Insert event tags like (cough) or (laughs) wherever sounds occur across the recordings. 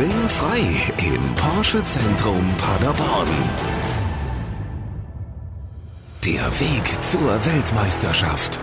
Ringfrei im Porsche Zentrum Paderborn. Der Weg zur Weltmeisterschaft.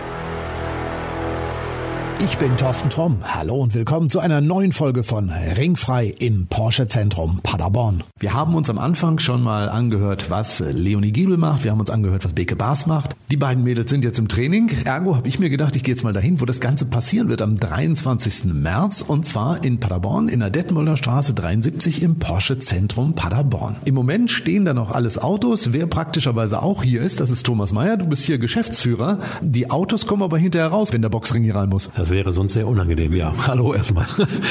Ich bin Thorsten Tromm. Hallo und willkommen zu einer neuen Folge von Ringfrei im Porsche Zentrum Paderborn. Wir haben uns am Anfang schon mal angehört, was Leonie Giebel macht. Wir haben uns angehört, was Beke Baas macht. Die beiden Mädels sind jetzt im Training. Ergo habe ich mir gedacht, ich gehe jetzt mal dahin, wo das Ganze passieren wird am 23. März und zwar in Paderborn in der Detmolder Straße 73 im Porsche Zentrum Paderborn. Im Moment stehen da noch alles Autos. Wer praktischerweise auch hier ist, das ist Thomas Meyer. Du bist hier Geschäftsführer. Die Autos kommen aber hinterher raus, wenn der Boxring hier rein muss. Das das wäre sonst sehr unangenehm, ja. (laughs) Hallo erstmal.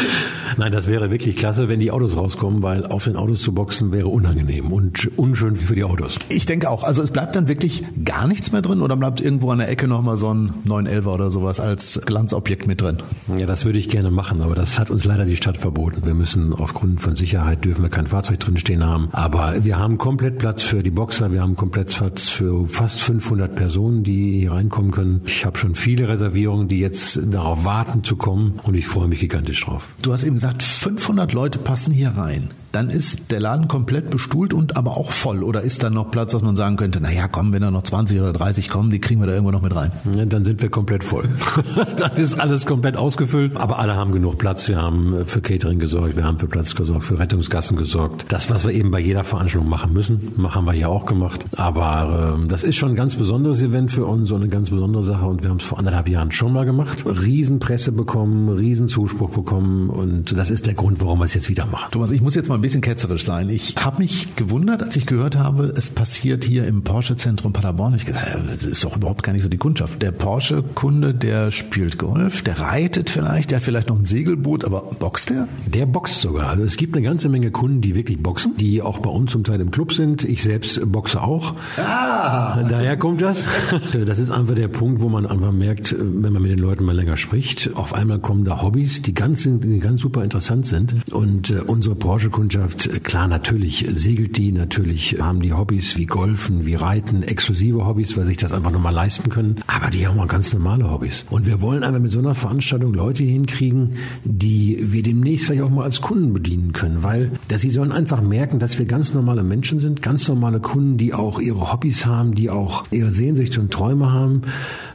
(laughs) Nein, das wäre wirklich klasse, wenn die Autos rauskommen, weil auf den Autos zu boxen wäre unangenehm und unschön für die Autos. Ich denke auch. Also es bleibt dann wirklich gar nichts mehr drin oder bleibt irgendwo an der Ecke nochmal so ein 911 oder sowas als Glanzobjekt mit drin? Ja, das würde ich gerne machen, aber das hat uns leider die Stadt verboten. Wir müssen aufgrund von Sicherheit dürfen wir kein Fahrzeug drin stehen haben. Aber wir haben komplett Platz für die Boxer, wir haben komplett Platz für fast 500 Personen, die hier reinkommen können. Ich habe schon viele Reservierungen, die jetzt darauf darauf warten zu kommen und ich freue mich gigantisch drauf. Du hast eben gesagt, 500 Leute passen hier rein dann ist der Laden komplett bestuhlt und aber auch voll. Oder ist da noch Platz, dass man sagen könnte, naja, komm, wenn da noch 20 oder 30 kommen, die kriegen wir da irgendwo noch mit rein? Ja, dann sind wir komplett voll. (laughs) dann ist alles komplett ausgefüllt. Aber alle haben genug Platz. Wir haben äh, für Catering gesorgt, wir haben für Platz gesorgt, für Rettungsgassen gesorgt. Das, was wir eben bei jeder Veranstaltung machen müssen, haben wir hier auch gemacht. Aber äh, das ist schon ein ganz besonderes Event für uns und eine ganz besondere Sache. Und wir haben es vor anderthalb Jahren schon mal gemacht. Riesenpresse bekommen, Riesenzuspruch bekommen. Und das ist der Grund, warum wir es jetzt wieder machen. Thomas, ich muss jetzt mal ein bisschen ketzerisch sein. Ich habe mich gewundert, als ich gehört habe, es passiert hier im Porsche-Zentrum Paderborn. Ich gesagt, das ist doch überhaupt gar nicht so die Kundschaft. Der Porsche-Kunde, der spielt Golf, der reitet vielleicht, der hat vielleicht noch ein Segelboot, aber boxt der? Der boxt sogar. Also es gibt eine ganze Menge Kunden, die wirklich boxen, die auch bei uns zum Teil im Club sind. Ich selbst boxe auch. Ah. Daher kommt das. (laughs) Das ist einfach der Punkt, wo man einfach merkt, wenn man mit den Leuten mal länger spricht, auf einmal kommen da Hobbys, die ganz, die ganz super interessant sind. Und äh, unsere Porsche-Kundschaft, äh, klar, natürlich segelt die, natürlich haben die Hobbys wie Golfen, wie Reiten, exklusive Hobbys, weil sich das einfach nochmal leisten können. Aber die haben auch ganz normale Hobbys. Und wir wollen einfach mit so einer Veranstaltung Leute hinkriegen, die wir demnächst vielleicht auch mal als Kunden bedienen können, weil dass sie sollen einfach merken, dass wir ganz normale Menschen sind, ganz normale Kunden, die auch ihre Hobbys haben, die auch ihre Sehnsüchte und Träume haben.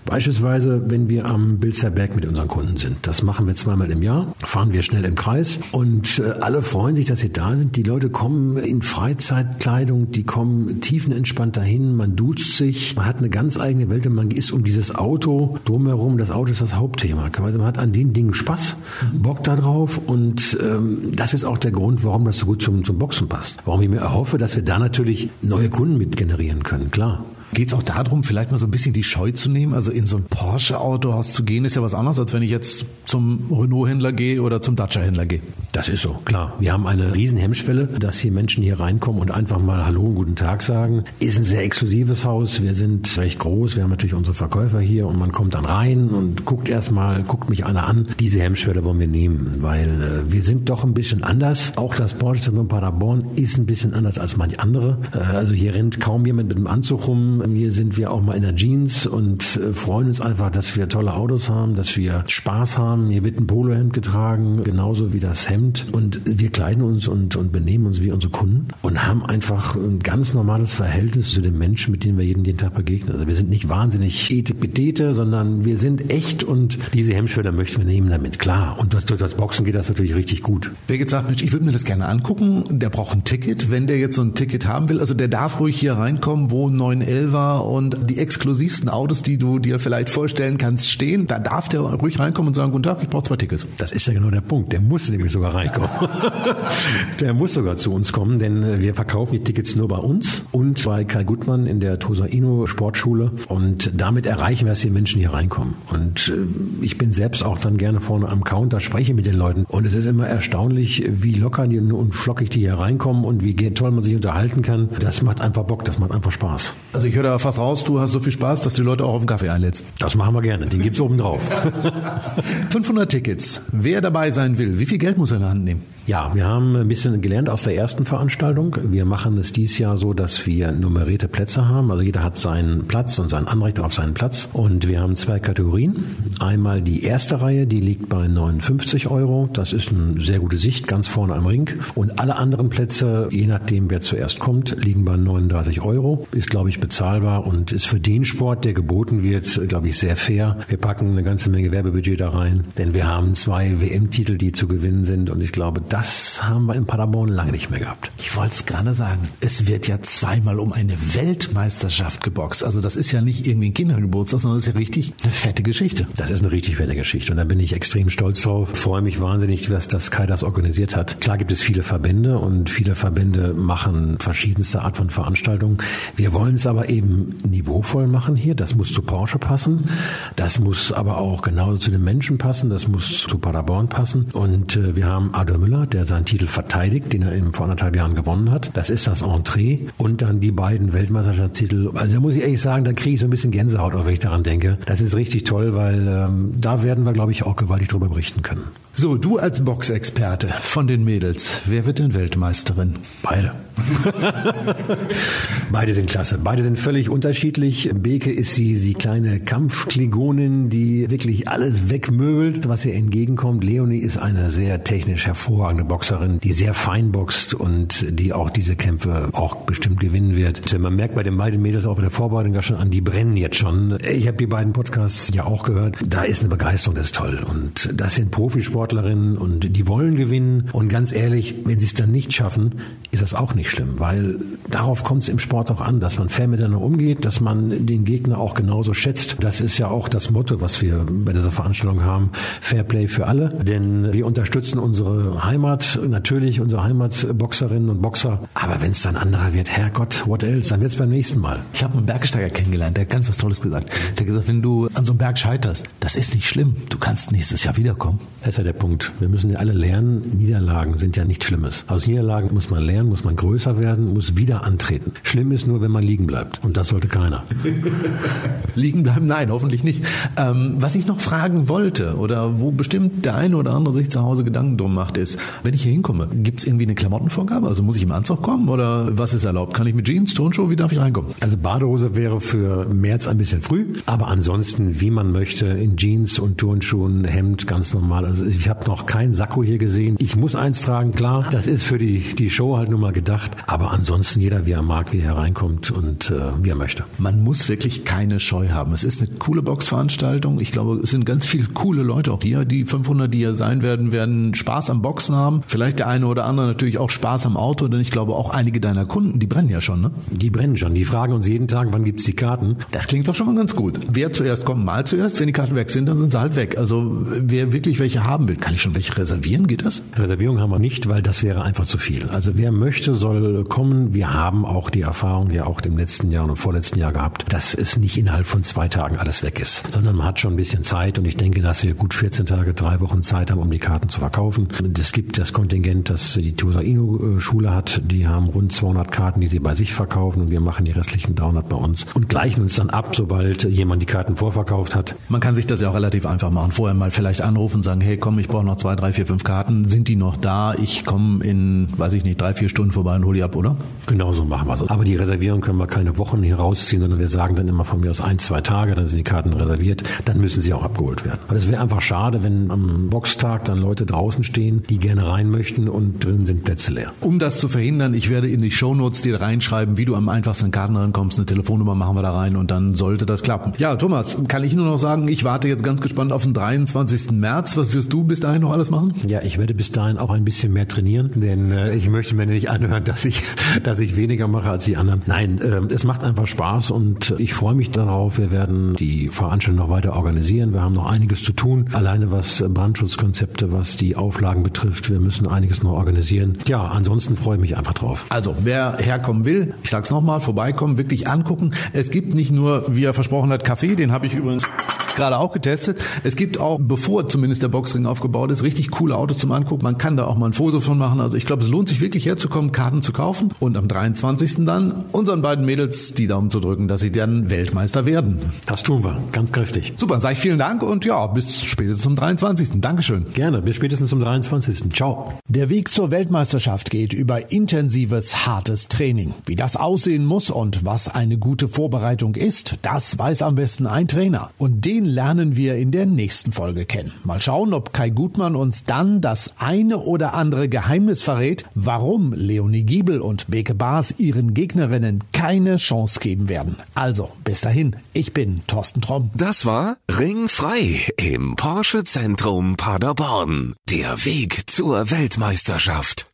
Beispielsweise, wenn wir am Bilzer Berg mit unseren Kunden sind. Das machen wir zweimal im Jahr, fahren wir schnell im Kreis und äh, alle freuen sich, dass sie da sind. Die Leute kommen in Freizeitkleidung, die kommen tiefenentspannt dahin, man duzt sich, man hat eine ganz eigene Welt und man ist um dieses Auto drumherum. Das Auto ist das Hauptthema. Man hat an den Dingen Spaß, Bock da drauf und ähm, das ist auch der Grund, warum das so gut zum, zum Boxen passt. Warum ich mir erhoffe, dass wir da natürlich neue Kunden mit generieren können, klar. Geht es auch darum, vielleicht mal so ein bisschen die Scheu zu nehmen? Also in so ein Porsche-Autohaus zu gehen, ist ja was anderes, als wenn ich jetzt zum Renault-Händler gehe oder zum Dacia-Händler gehe. Das ist so, klar. Wir haben eine riesen Hemmschwelle, dass hier Menschen hier reinkommen und einfach mal Hallo und guten Tag sagen. Ist ein sehr exklusives Haus. Wir sind recht groß. Wir haben natürlich unsere Verkäufer hier und man kommt dann rein und guckt erstmal, guckt mich einer an. Diese Hemmschwelle wollen wir nehmen, weil äh, wir sind doch ein bisschen anders. Auch das Porsche Zentrum Paderborn ist ein bisschen anders als manche andere. Äh, also hier rennt kaum jemand mit einem Anzug rum hier sind wir auch mal in der Jeans und äh, freuen uns einfach, dass wir tolle Autos haben, dass wir Spaß haben. Hier wird ein Polohemd getragen, genauso wie das Hemd. Und wir kleiden uns und, und benehmen uns wie unsere Kunden und haben einfach ein ganz normales Verhältnis zu den Menschen, mit denen wir jeden, jeden Tag begegnen. Also wir sind nicht wahnsinnig etepetete, sondern wir sind echt und diese Hemmschwelle möchten wir nehmen damit, klar. Und durch das Boxen geht das natürlich richtig gut. Wer jetzt sagt, Mensch, ich würde mir das gerne angucken, der braucht ein Ticket. Wenn der jetzt so ein Ticket haben will, also der darf ruhig hier reinkommen, wo 911 Silver und die exklusivsten Autos, die du dir vielleicht vorstellen kannst, stehen. Da darf der ruhig reinkommen und sagen, guten Tag, ich brauche zwei Tickets. Das ist ja genau der Punkt. Der muss nämlich sogar reinkommen. (laughs) der muss sogar zu uns kommen, denn wir verkaufen die Tickets nur bei uns und bei Kai Gutmann in der Tosaino Sportschule. Und damit erreichen wir, dass die Menschen hier reinkommen. Und äh, ich bin selbst auch dann gerne vorne am Counter, spreche mit den Leuten. Und es ist immer erstaunlich, wie locker und flockig die hier reinkommen und wie toll man sich unterhalten kann. Das macht einfach Bock, das macht einfach Spaß. Also ich höre da fast raus, du hast so viel Spaß, dass die Leute auch auf den Kaffee einlädst. Das machen wir gerne, den gibt's oben drauf. 500 Tickets. Wer dabei sein will, wie viel Geld muss er in der Hand nehmen? Ja, wir haben ein bisschen gelernt aus der ersten Veranstaltung. Wir machen es dieses Jahr so, dass wir nummerierte Plätze haben. Also jeder hat seinen Platz und sein Anrecht auf seinen Platz. Und wir haben zwei Kategorien. Einmal die erste Reihe, die liegt bei 59 Euro. Das ist eine sehr gute Sicht, ganz vorne am Ring. Und alle anderen Plätze, je nachdem wer zuerst kommt, liegen bei 39 Euro. Ist, glaube ich, bezahlbar und ist für den Sport, der geboten wird, glaube ich, sehr fair. Wir packen eine ganze Menge Werbebudget da rein, denn wir haben zwei WM-Titel, die zu gewinnen sind. Und ich glaube, das haben wir in Paderborn lange nicht mehr gehabt. Ich wollte es gerade sagen. Es wird ja zweimal um eine Weltmeisterschaft geboxt. Also das ist ja nicht irgendwie ein Kindergeburtstag, sondern das ist ja richtig eine fette Geschichte. Das ist eine richtig fette Geschichte und da bin ich extrem stolz drauf. Freue mich wahnsinnig, was das Kai das organisiert hat. Klar gibt es viele Verbände und viele Verbände machen verschiedenste Art von Veranstaltungen. Wir wollen es aber eben niveauvoll machen hier. Das muss zu Porsche passen. Das muss aber auch genauso zu den Menschen passen. Das muss zu Paderborn passen. Und äh, wir haben Adolf Müller, der seinen Titel verteidigt, den er eben vor anderthalb Jahren gewonnen hat. Das ist das Entree. Und dann die beiden Weltmeisterschaftstitel. Also da muss ich ehrlich sagen, da kriege ich so ein bisschen Gänsehaut, auch wenn ich daran denke. Das ist richtig toll, weil ähm, da werden wir, glaube ich, auch gewaltig drüber berichten können. So, du als Boxexperte von den Mädels, wer wird denn Weltmeisterin? Beide. (laughs) Beide sind klasse. Beide sind völlig unterschiedlich. Beke ist sie, die kleine Kampfkligonin, die wirklich alles wegmöbelt, was ihr entgegenkommt. Leonie ist eine sehr technisch hervorragende Boxerin, die sehr fein boxt und die auch diese Kämpfe auch bestimmt gewinnen wird. Man merkt bei den beiden Mädels auch bei der Vorbereitung ja schon an, die brennen jetzt schon. Ich habe die beiden Podcasts ja auch gehört. Da ist eine Begeisterung, das ist toll. Und das sind Profisportlerinnen und die wollen gewinnen. Und ganz ehrlich, wenn sie es dann nicht schaffen, ist das auch nicht schlimm, weil darauf kommt es im Sport auch an, dass man fair miteinander umgeht, dass man den Gegner auch genauso schätzt. Das ist ja auch das Motto, was wir bei dieser Veranstaltung haben. Fair Play für alle. Denn wir unterstützen unsere Heimat, natürlich unsere Heimatboxerinnen und Boxer. Aber wenn es dann anderer wird, Herrgott, what else, dann wird es beim nächsten Mal. Ich habe einen Bergsteiger kennengelernt, der hat ganz was Tolles gesagt. Der hat gesagt, wenn du an so einem Berg scheiterst, das ist nicht schlimm. Du kannst nächstes Jahr wiederkommen. Das ist ja der Punkt. Wir müssen ja alle lernen, Niederlagen sind ja nichts Schlimmes. Aus Niederlagen muss man lernen, muss man größer werden, muss wieder antreten. Schlimm ist nur, wenn man liegen bleibt. Und das sollte keiner. (laughs) liegen bleiben? Nein, hoffentlich nicht. Ähm, was ich noch fragen wollte oder wo bestimmt der eine oder andere sich zu Hause Gedanken drum macht, ist, wenn ich hier hinkomme, gibt es irgendwie eine Klamottenvorgabe? Also muss ich im Anzug kommen oder was ist erlaubt? Kann ich mit Jeans, Turnschuhe, wie darf ich reinkommen? Also Badehose wäre für März ein bisschen früh, aber ansonsten, wie man möchte, in Jeans und Turnschuhen, Hemd, ganz normal. Also ich habe noch kein Sakko hier gesehen. Ich muss eins tragen, klar, das ist für die, die Show halt nur mal gedacht, aber ansonsten jeder, wie er mag, wie er hereinkommt und äh, wie er möchte. Man muss wirklich keine Scheu haben. Es ist eine coole Boxveranstaltung. Ich glaube, es sind ganz viele coole Leute auch hier. Die 500, die hier sein werden, werden Spaß am Boxen haben. Vielleicht der eine oder andere natürlich auch Spaß am Auto, denn ich glaube auch einige deiner Kunden, die brennen ja schon, ne? Die brennen schon. Die fragen uns jeden Tag, wann gibt's die Karten? Das klingt doch schon mal ganz gut. Wer zuerst kommt, mal zuerst. Wenn die Karten weg sind, dann sind sie halt weg. Also wer wirklich welche haben will, kann ich schon welche reservieren? Geht das? Reservierung haben wir nicht, weil das wäre einfach zu viel. Also wer möchte, soll kommen. Wir haben auch die Erfahrung ja auch im letzten Jahr und im vorletzten Jahr gehabt, dass es nicht innerhalb von zwei Tagen alles weg ist, sondern man hat schon ein bisschen Zeit und ich denke, dass wir gut 14 Tage, drei Wochen Zeit haben, um die Karten zu verkaufen. Es gibt das Kontingent, das die Tosaino Schule hat. Die haben rund 200 Karten, die sie bei sich verkaufen und wir machen die restlichen 300 bei uns und gleichen uns dann ab, sobald jemand die Karten vorverkauft hat. Man kann sich das ja auch relativ einfach machen. Vorher mal vielleicht anrufen und sagen, hey komm, ich brauche noch zwei, drei, vier, fünf Karten. Sind die noch da? Ich komme in, weiß ich nicht, drei, vier Stunden vorbei und hole die ab, oder? Genau so machen wir es. Aber die Reservierung können wir keine Wochen hier rausziehen, sondern wir sagen dann immer von mir aus ein, zwei Tage, dann sind die Karten reserviert, dann müssen sie auch abgeholt werden. Weil es wäre einfach schade, wenn am Boxtag dann Leute draußen stehen, die gerne rein möchten und drin sind Plätze leer. Um das zu verhindern, ich werde in die Shownotes dir reinschreiben, wie du am einfachsten an Karten rankommst. Eine Telefonnummer machen wir da rein und dann sollte das klappen. Ja, Thomas, kann ich nur noch sagen, ich warte jetzt ganz gespannt auf den 23. März. Was wirst du bis dahin noch alles machen? Ja, ich werde bis dahin auch ein bisschen mehr trainieren, denn äh, ich möchte mir nicht anhören, dass ich, (laughs) dass ich weniger mache als die anderen. Nein, äh, es macht einfach Spaß und ich freue mich darauf. Wir werden die Veranstaltung noch weiter organisieren. Wir haben noch einiges zu tun. Alleine was Brandschutzkonzepte, was die Auflagen betrifft. Wir müssen einiges noch organisieren. Ja, ansonsten freue ich mich einfach drauf. Also, wer herkommen will, ich sag's nochmal, vorbeikommen, wirklich angucken. Es gibt nicht nur, wie er versprochen hat, Kaffee, den habe ich übrigens gerade auch getestet. Es gibt auch, bevor zumindest der Boxring aufgebaut ist, richtig coole Autos zum Angucken. Man kann da auch mal ein Foto von machen. Also ich glaube, es lohnt sich wirklich herzukommen, Karten zu kaufen und am 23. dann unseren beiden Mädels die Daumen zu drücken, dass sie dann Weltmeister werden. Das tun wir, ganz kräftig. Super, dann sage ich vielen Dank und ja, bis spätestens zum 23. Dankeschön. Gerne, bis spätestens zum 23. Ciao. Der Weg zur Weltmeisterschaft geht über intensives, hartes Training. Wie das aussehen muss und was eine gute Vorbereitung ist, das weiß am besten ein Trainer. Und den lernen wir in der nächsten Folge kennen. Mal schauen, ob Kai Gutmann uns dann das eine oder andere Geheimnis verrät, warum Leonie Giebel und Beke Baas ihren Gegnerinnen keine Chance geben werden. Also, bis dahin, ich bin Thorsten Tromm. Das war Ringfrei im Porsche Zentrum Paderborn. Der Weg zur Weltmeisterschaft.